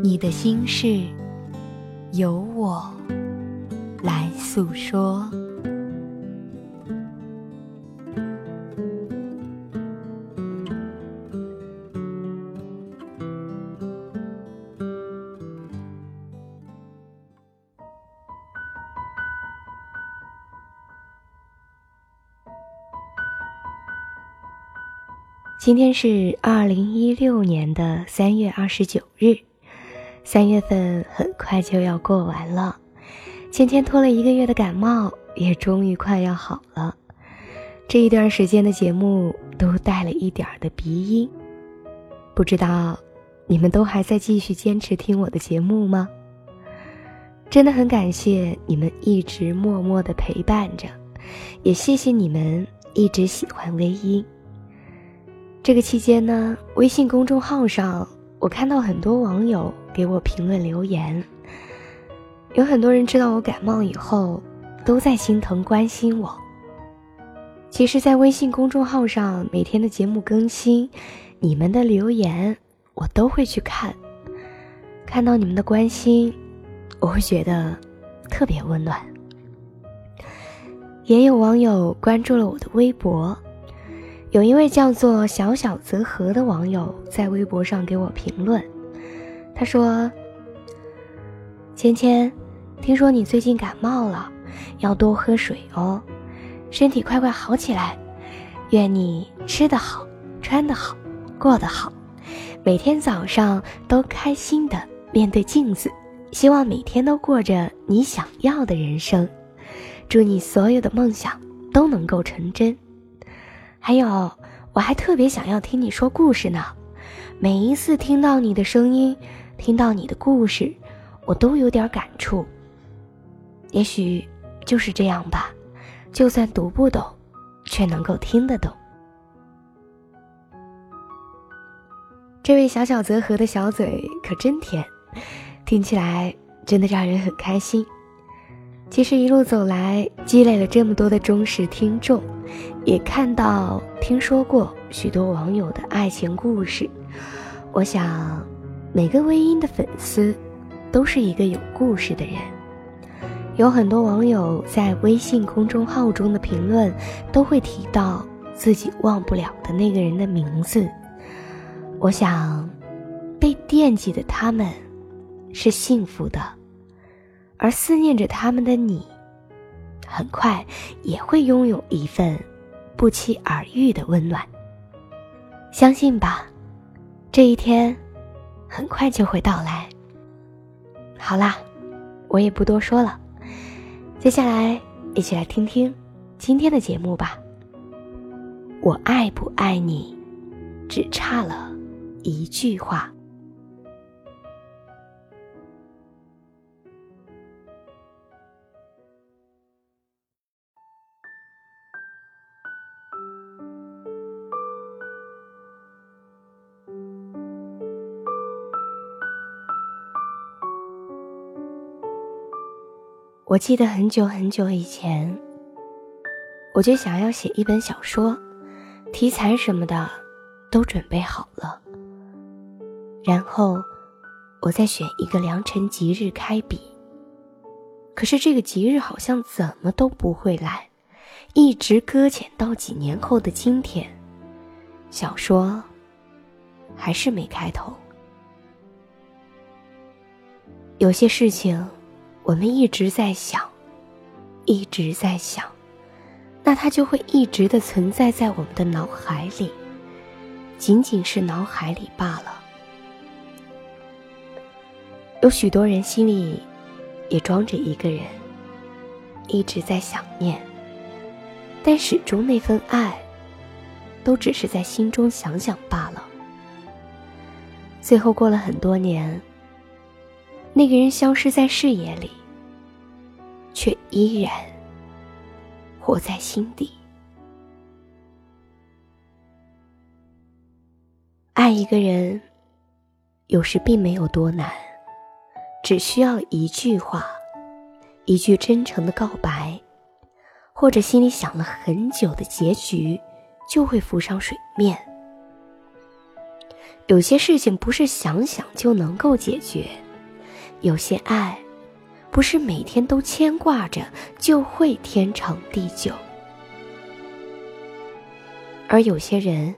你的心事，由我来诉说。今天是二零一六年的三月二十九日。三月份很快就要过完了，芊芊拖了一个月的感冒也终于快要好了。这一段时间的节目都带了一点儿的鼻音，不知道你们都还在继续坚持听我的节目吗？真的很感谢你们一直默默的陪伴着，也谢谢你们一直喜欢微音。这个期间呢，微信公众号上我看到很多网友。给我评论留言，有很多人知道我感冒以后，都在心疼关心我。其实，在微信公众号上每天的节目更新，你们的留言我都会去看，看到你们的关心，我会觉得特别温暖。也有网友关注了我的微博，有一位叫做小小泽和的网友在微博上给我评论。他说：“芊芊，听说你最近感冒了，要多喝水哦，身体快快好起来。愿你吃得好，穿得好，过得好，每天早上都开心的面对镜子。希望每天都过着你想要的人生。祝你所有的梦想都能够成真。还有，我还特别想要听你说故事呢。每一次听到你的声音。”听到你的故事，我都有点感触。也许就是这样吧，就算读不懂，却能够听得懂。这位小小泽和的小嘴可真甜，听起来真的让人很开心。其实一路走来，积累了这么多的忠实听众，也看到、听说过许多网友的爱情故事，我想。每个微音的粉丝，都是一个有故事的人。有很多网友在微信公众号中的评论，都会提到自己忘不了的那个人的名字。我想，被惦记的他们，是幸福的；而思念着他们的你，很快也会拥有一份不期而遇的温暖。相信吧，这一天。很快就会到来。好啦，我也不多说了，接下来一起来听听今天的节目吧。我爱不爱你，只差了一句话。我记得很久很久以前，我就想要写一本小说，题材什么的都准备好了。然后，我再选一个良辰吉日开笔。可是这个吉日好像怎么都不会来，一直搁浅到几年后的今天，小说还是没开头。有些事情。我们一直在想，一直在想，那它就会一直的存在在我们的脑海里，仅仅是脑海里罢了。有许多人心里也装着一个人，一直在想念，但始终那份爱，都只是在心中想想罢了。最后过了很多年，那个人消失在视野里，却依然活在心底。爱一个人，有时并没有多难，只需要一句话，一句真诚的告白，或者心里想了很久的结局，就会浮上水面。有些事情不是想想就能够解决，有些爱，不是每天都牵挂着就会天长地久，而有些人。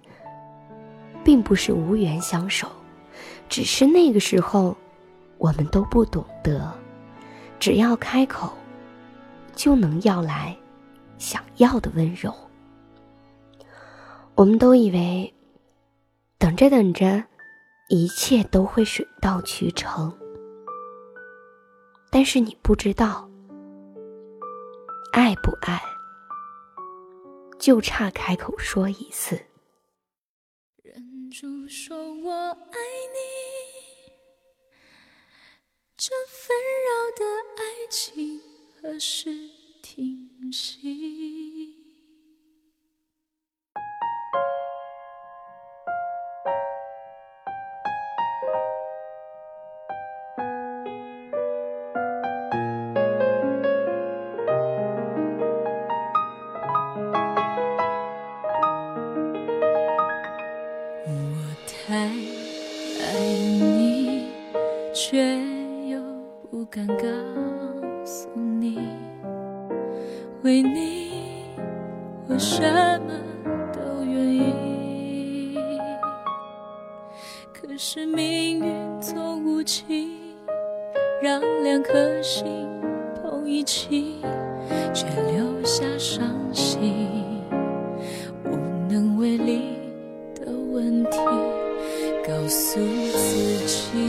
并不是无缘相守，只是那个时候，我们都不懂得，只要开口，就能要来想要的温柔。我们都以为，等着等着，一切都会水到渠成。但是你不知道，爱不爱，就差开口说一次。忍住说我爱你，这纷扰的爱情何时停息？什么都愿意。可是命运总无情，让两颗心碰一起，却留下伤心、无能为力的问题。告诉自己，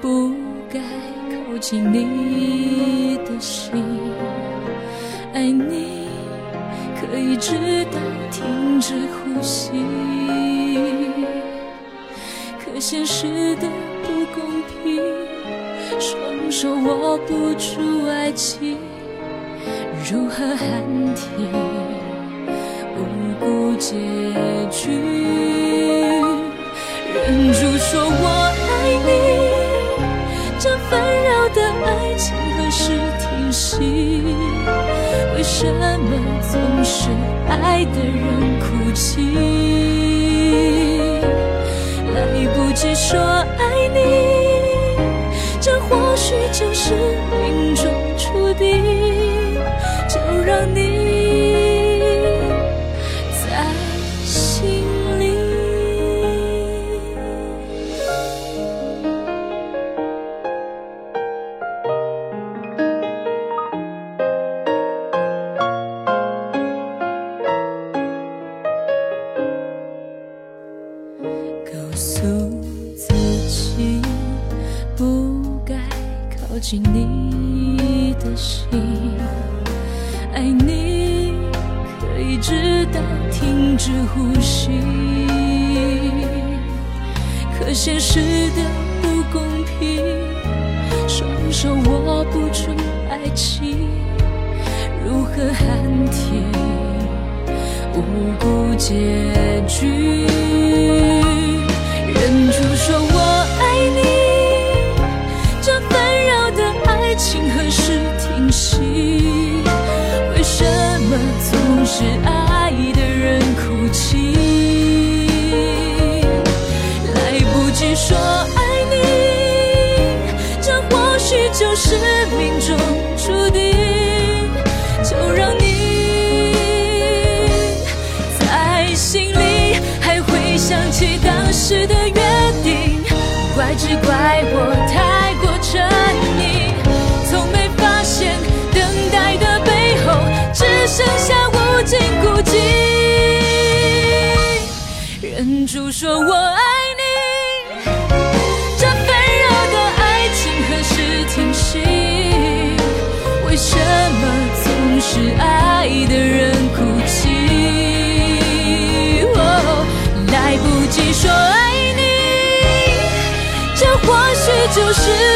不该靠近你的心。爱你可以直到停止呼吸，可现实的不公平，双手握不住爱情，如何喊停不顾结局？忍住说我爱你，这纷扰的爱情何时停息？为什么总是爱的人哭泣？来不及说爱你，这或许就是命中注定。就让你。直到停止呼吸，可现实的不公平，双手握不住爱情，如何喊停无辜结局？是爱的人哭泣来不及说爱你这或许就是命尽孤寂。忍住说我爱你，这纷扰的爱情何时停息？为什么总是爱的人哭泣？哦，来不及说爱你，这或许就是。